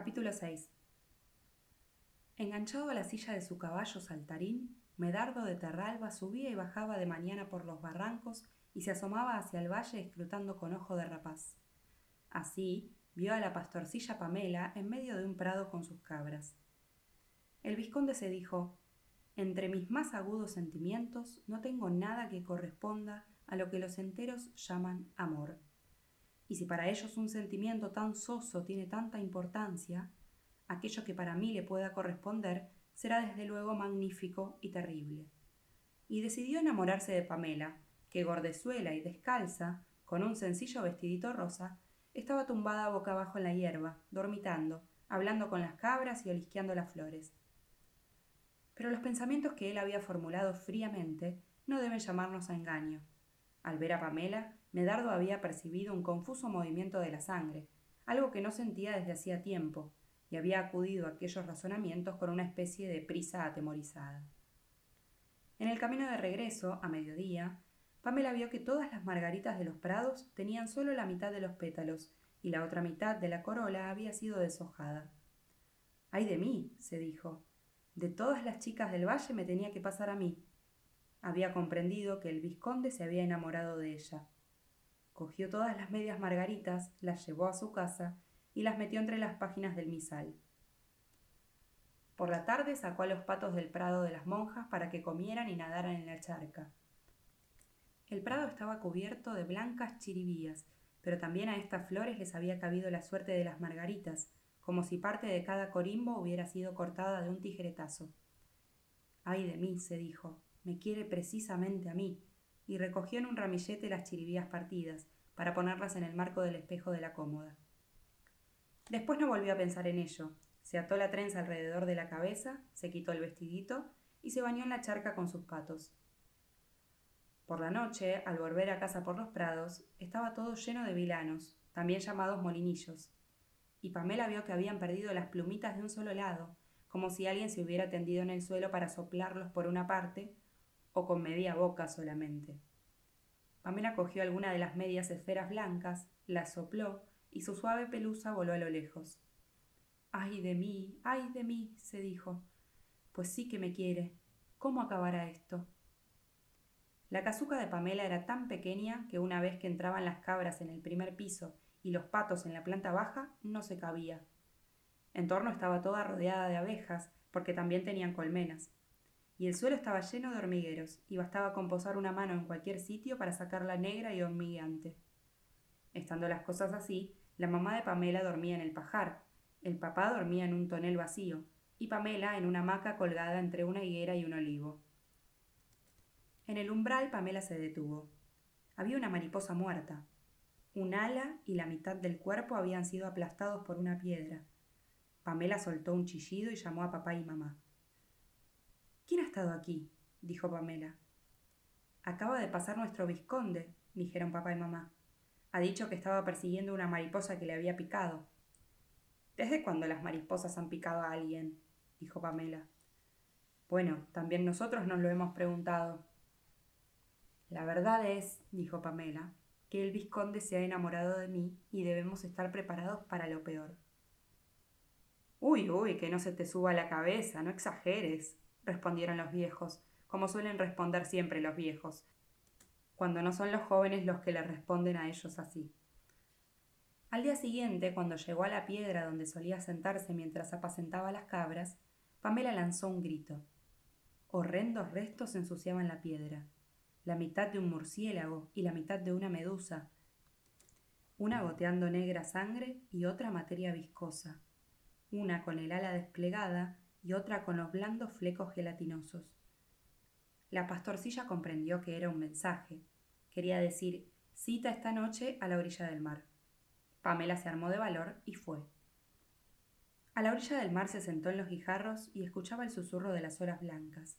Capítulo 6 Enganchado a la silla de su caballo saltarín, Medardo de Terralba subía y bajaba de mañana por los barrancos y se asomaba hacia el valle escrutando con ojo de rapaz. Así vio a la pastorcilla Pamela en medio de un prado con sus cabras. El vizconde se dijo Entre mis más agudos sentimientos no tengo nada que corresponda a lo que los enteros llaman amor. Y si para ellos un sentimiento tan soso tiene tanta importancia, aquello que para mí le pueda corresponder será desde luego magnífico y terrible. Y decidió enamorarse de Pamela, que gordezuela y descalza, con un sencillo vestidito rosa, estaba tumbada boca abajo en la hierba, dormitando, hablando con las cabras y olisqueando las flores. Pero los pensamientos que él había formulado fríamente no deben llamarnos a engaño. Al ver a Pamela, Medardo había percibido un confuso movimiento de la sangre, algo que no sentía desde hacía tiempo, y había acudido a aquellos razonamientos con una especie de prisa atemorizada. En el camino de regreso, a mediodía, Pamela vio que todas las margaritas de los prados tenían solo la mitad de los pétalos y la otra mitad de la corola había sido deshojada. ¡Ay de mí! se dijo. De todas las chicas del valle me tenía que pasar a mí. Había comprendido que el vizconde se había enamorado de ella. Cogió todas las medias margaritas, las llevó a su casa y las metió entre las páginas del misal. Por la tarde sacó a los patos del prado de las monjas para que comieran y nadaran en la charca. El prado estaba cubierto de blancas chiribías, pero también a estas flores les había cabido la suerte de las margaritas, como si parte de cada corimbo hubiera sido cortada de un tijeretazo. Ay de mí, se dijo, me quiere precisamente a mí, y recogió en un ramillete las chiribías partidas, para ponerlas en el marco del espejo de la cómoda. Después no volvió a pensar en ello. Se ató la trenza alrededor de la cabeza, se quitó el vestidito y se bañó en la charca con sus patos. Por la noche, al volver a casa por los prados, estaba todo lleno de vilanos, también llamados molinillos. Y Pamela vio que habían perdido las plumitas de un solo lado, como si alguien se hubiera tendido en el suelo para soplarlos por una parte, o con media boca solamente. Pamela cogió alguna de las medias esferas blancas, las sopló, y su suave pelusa voló a lo lejos. Ay de mí, ay de mí, se dijo. Pues sí que me quiere. ¿Cómo acabará esto? La casuca de Pamela era tan pequeña que una vez que entraban las cabras en el primer piso y los patos en la planta baja, no se cabía. En torno estaba toda rodeada de abejas, porque también tenían colmenas. Y el suelo estaba lleno de hormigueros, y bastaba con posar una mano en cualquier sitio para sacarla negra y hormigueante. Estando las cosas así, la mamá de Pamela dormía en el pajar, el papá dormía en un tonel vacío, y Pamela en una hamaca colgada entre una higuera y un olivo. En el umbral Pamela se detuvo. Había una mariposa muerta. Un ala y la mitad del cuerpo habían sido aplastados por una piedra. Pamela soltó un chillido y llamó a papá y mamá. ¿Quién ha estado aquí? dijo Pamela. Acaba de pasar nuestro vizconde, dijeron papá y mamá. Ha dicho que estaba persiguiendo una mariposa que le había picado. ¿Desde cuándo las mariposas han picado a alguien? dijo Pamela. Bueno, también nosotros nos lo hemos preguntado, la verdad es, dijo Pamela, que el vizconde se ha enamorado de mí y debemos estar preparados para lo peor. Uy, uy, que no se te suba la cabeza, no exageres, respondieron los viejos, como suelen responder siempre los viejos, cuando no son los jóvenes los que le responden a ellos así. Al día siguiente, cuando llegó a la piedra donde solía sentarse mientras apacentaba las cabras, Pamela lanzó un grito. Horrendos restos ensuciaban la piedra la mitad de un murciélago y la mitad de una medusa, una goteando negra sangre y otra materia viscosa, una con el ala desplegada y otra con los blandos flecos gelatinosos. La pastorcilla comprendió que era un mensaje. Quería decir cita esta noche a la orilla del mar. Pamela se armó de valor y fue. A la orilla del mar se sentó en los guijarros y escuchaba el susurro de las olas blancas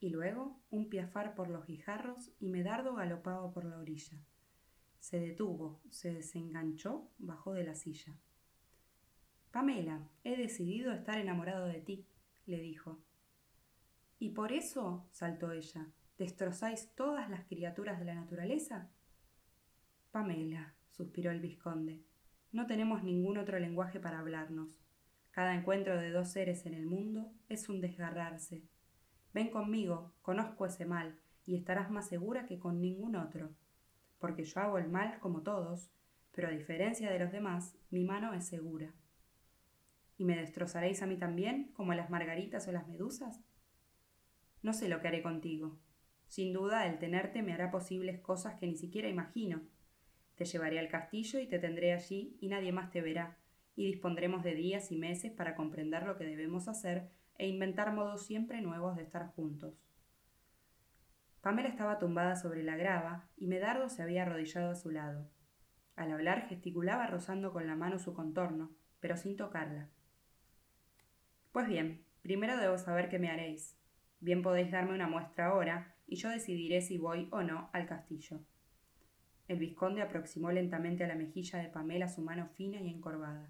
y luego un piafar por los guijarros y Medardo galopaba por la orilla. Se detuvo, se desenganchó, bajó de la silla. Pamela, he decidido estar enamorado de ti, le dijo. ¿Y por eso, saltó ella, destrozáis todas las criaturas de la naturaleza? Pamela, suspiró el vizconde, no tenemos ningún otro lenguaje para hablarnos. Cada encuentro de dos seres en el mundo es un desgarrarse. Ven conmigo, conozco ese mal, y estarás más segura que con ningún otro. Porque yo hago el mal como todos, pero a diferencia de los demás, mi mano es segura. ¿Y me destrozaréis a mí también, como las margaritas o las medusas? No sé lo que haré contigo. Sin duda, el tenerte me hará posibles cosas que ni siquiera imagino. Te llevaré al castillo y te tendré allí y nadie más te verá, y dispondremos de días y meses para comprender lo que debemos hacer e inventar modos siempre nuevos de estar juntos. Pamela estaba tumbada sobre la grava y Medardo se había arrodillado a su lado. Al hablar gesticulaba rozando con la mano su contorno, pero sin tocarla. Pues bien, primero debo saber qué me haréis. Bien podéis darme una muestra ahora, y yo decidiré si voy o no al castillo. El vizconde aproximó lentamente a la mejilla de Pamela su mano fina y encorvada.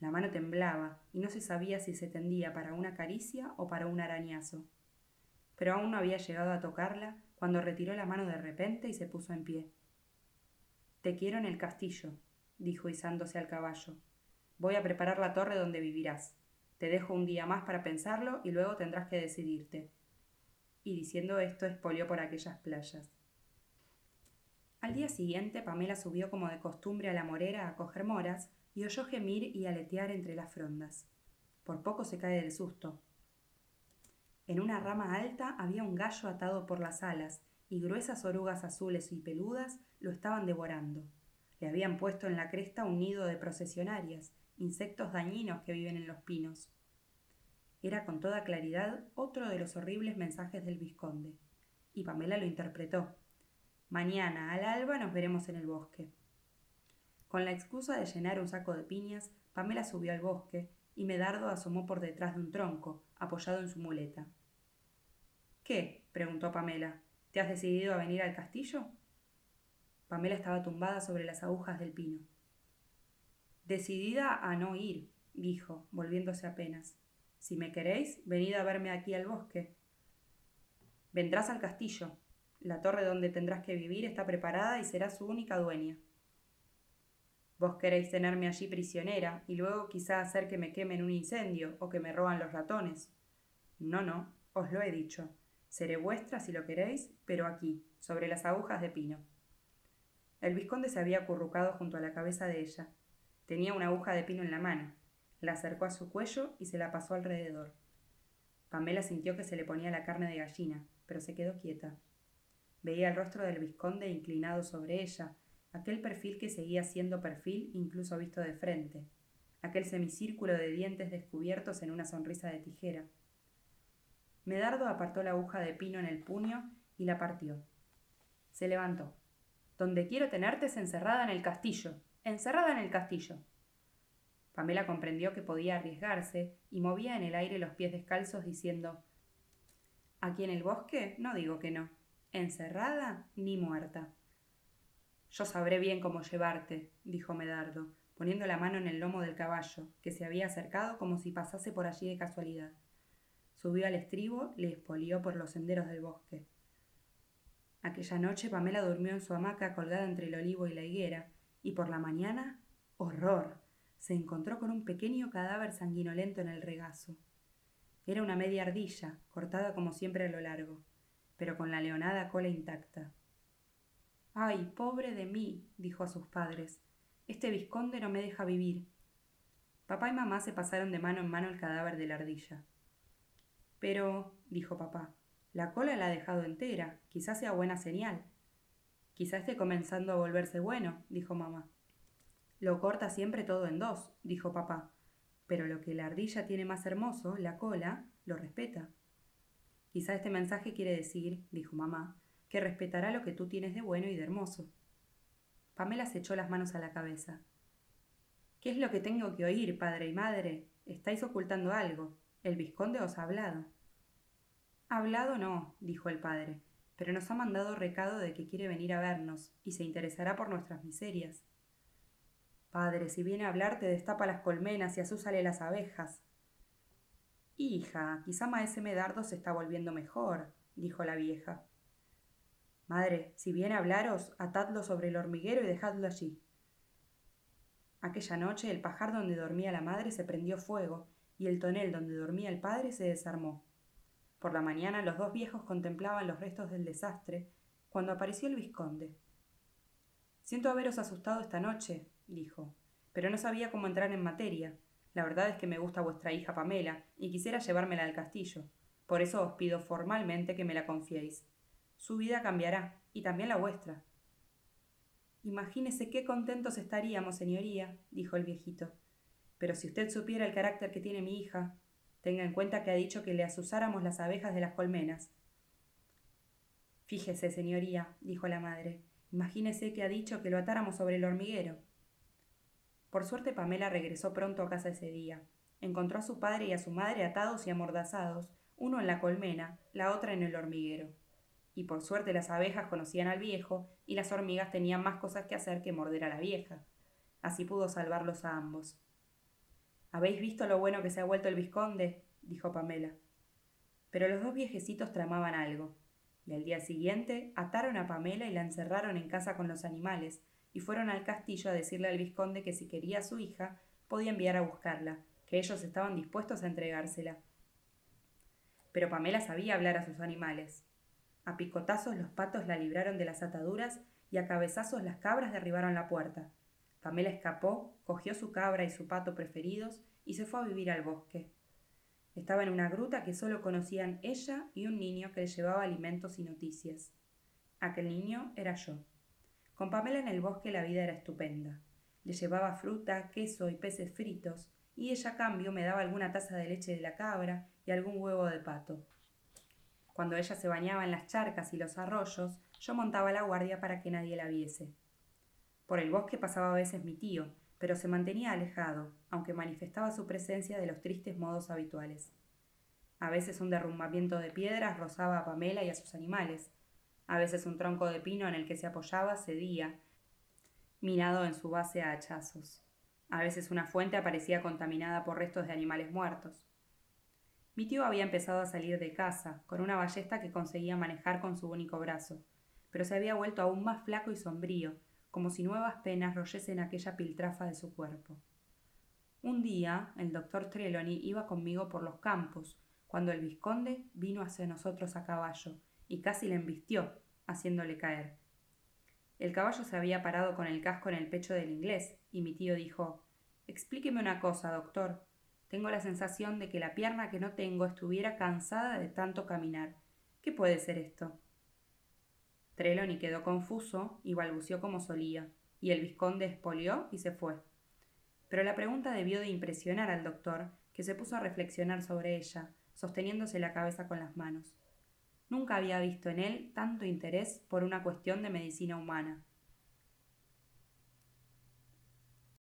La mano temblaba y no se sabía si se tendía para una caricia o para un arañazo. Pero aún no había llegado a tocarla cuando retiró la mano de repente y se puso en pie. Te quiero en el castillo, dijo izándose al caballo. Voy a preparar la torre donde vivirás. Te dejo un día más para pensarlo y luego tendrás que decidirte. Y diciendo esto espolió por aquellas playas. Al día siguiente Pamela subió como de costumbre a la morera a coger moras y oyó gemir y aletear entre las frondas. Por poco se cae del susto. En una rama alta había un gallo atado por las alas, y gruesas orugas azules y peludas lo estaban devorando. Le habían puesto en la cresta un nido de procesionarias, insectos dañinos que viven en los pinos. Era con toda claridad otro de los horribles mensajes del vizconde, y Pamela lo interpretó. Mañana al alba nos veremos en el bosque. Con la excusa de llenar un saco de piñas, Pamela subió al bosque y Medardo asomó por detrás de un tronco, apoyado en su muleta. ¿Qué? preguntó Pamela. ¿Te has decidido a venir al castillo? Pamela estaba tumbada sobre las agujas del pino. Decidida a no ir, dijo, volviéndose apenas. Si me queréis, venid a verme aquí al bosque. Vendrás al castillo. La torre donde tendrás que vivir está preparada y serás su única dueña. Vos queréis tenerme allí prisionera y luego quizá hacer que me quemen un incendio o que me roban los ratones. No, no, os lo he dicho. Seré vuestra si lo queréis, pero aquí, sobre las agujas de pino. El vizconde se había acurrucado junto a la cabeza de ella. Tenía una aguja de pino en la mano. La acercó a su cuello y se la pasó alrededor. Pamela sintió que se le ponía la carne de gallina, pero se quedó quieta. Veía el rostro del vizconde inclinado sobre ella, aquel perfil que seguía siendo perfil incluso visto de frente, aquel semicírculo de dientes descubiertos en una sonrisa de tijera. Medardo apartó la aguja de pino en el puño y la partió. Se levantó. Donde quiero tenerte es encerrada en el castillo. Encerrada en el castillo. Pamela comprendió que podía arriesgarse y movía en el aire los pies descalzos diciendo Aquí en el bosque no digo que no. Encerrada ni muerta. Yo sabré bien cómo llevarte, dijo Medardo, poniendo la mano en el lomo del caballo, que se había acercado como si pasase por allí de casualidad. Subió al estribo, le espolió por los senderos del bosque. Aquella noche Pamela durmió en su hamaca colgada entre el olivo y la higuera, y por la mañana, horror, se encontró con un pequeño cadáver sanguinolento en el regazo. Era una media ardilla, cortada como siempre a lo largo, pero con la leonada cola intacta. Ay, pobre de mí, dijo a sus padres. Este vizconde no me deja vivir. Papá y mamá se pasaron de mano en mano el cadáver de la ardilla. Pero, dijo papá, la cola la ha dejado entera, quizás sea buena señal. Quizá esté comenzando a volverse bueno, dijo mamá. Lo corta siempre todo en dos, dijo papá. Pero lo que la ardilla tiene más hermoso, la cola, lo respeta. Quizá este mensaje quiere decir, dijo mamá, que respetará lo que tú tienes de bueno y de hermoso. Pamela se echó las manos a la cabeza. ¿Qué es lo que tengo que oír, padre y madre? Estáis ocultando algo. El vizconde os ha hablado. Hablado no, dijo el padre, pero nos ha mandado recado de que quiere venir a vernos y se interesará por nuestras miserias. Padre, si viene a hablar te destapa las colmenas y azúzale las abejas. Hija, quizá maese Medardo se está volviendo mejor, dijo la vieja. Madre, si viene a hablaros, atadlo sobre el hormiguero y dejadlo allí. Aquella noche el pajar donde dormía la madre se prendió fuego y el tonel donde dormía el padre se desarmó. Por la mañana los dos viejos contemplaban los restos del desastre cuando apareció el vizconde. Siento haberos asustado esta noche, dijo, pero no sabía cómo entrar en materia. La verdad es que me gusta vuestra hija Pamela y quisiera llevármela al castillo. Por eso os pido formalmente que me la confiéis. Su vida cambiará, y también la vuestra. Imagínese qué contentos estaríamos, señoría, dijo el viejito. Pero si usted supiera el carácter que tiene mi hija, tenga en cuenta que ha dicho que le asusáramos las abejas de las colmenas. Fíjese, señoría, dijo la madre, imagínese que ha dicho que lo atáramos sobre el hormiguero. Por suerte Pamela regresó pronto a casa ese día. Encontró a su padre y a su madre atados y amordazados, uno en la colmena, la otra en el hormiguero. Y por suerte las abejas conocían al viejo y las hormigas tenían más cosas que hacer que morder a la vieja. Así pudo salvarlos a ambos. ¿Habéis visto lo bueno que se ha vuelto el vizconde? dijo Pamela. Pero los dos viejecitos tramaban algo, y al día siguiente ataron a Pamela y la encerraron en casa con los animales, y fueron al castillo a decirle al vizconde que si quería a su hija, podía enviar a buscarla, que ellos estaban dispuestos a entregársela. Pero Pamela sabía hablar a sus animales. A picotazos los patos la libraron de las ataduras y a cabezazos las cabras derribaron la puerta. Pamela escapó, cogió su cabra y su pato preferidos y se fue a vivir al bosque. Estaba en una gruta que solo conocían ella y un niño que le llevaba alimentos y noticias. Aquel niño era yo. Con Pamela en el bosque la vida era estupenda. Le llevaba fruta, queso y peces fritos, y ella a cambio me daba alguna taza de leche de la cabra y algún huevo de pato. Cuando ella se bañaba en las charcas y los arroyos, yo montaba la guardia para que nadie la viese. Por el bosque pasaba a veces mi tío, pero se mantenía alejado, aunque manifestaba su presencia de los tristes modos habituales. A veces un derrumbamiento de piedras rozaba a Pamela y a sus animales, a veces un tronco de pino en el que se apoyaba cedía, minado en su base a hachazos. A veces una fuente aparecía contaminada por restos de animales muertos. Mi tío había empezado a salir de casa, con una ballesta que conseguía manejar con su único brazo, pero se había vuelto aún más flaco y sombrío, como si nuevas penas royesen aquella piltrafa de su cuerpo. Un día el doctor Trelawney iba conmigo por los campos, cuando el vizconde vino hacia nosotros a caballo, y casi le embistió, haciéndole caer. El caballo se había parado con el casco en el pecho del inglés, y mi tío dijo Explíqueme una cosa, doctor. Tengo la sensación de que la pierna que no tengo estuviera cansada de tanto caminar. ¿Qué puede ser esto? Trelawney quedó confuso y balbuceó como solía, y el vizconde espolió y se fue. Pero la pregunta debió de impresionar al doctor, que se puso a reflexionar sobre ella, sosteniéndose la cabeza con las manos. Nunca había visto en él tanto interés por una cuestión de medicina humana.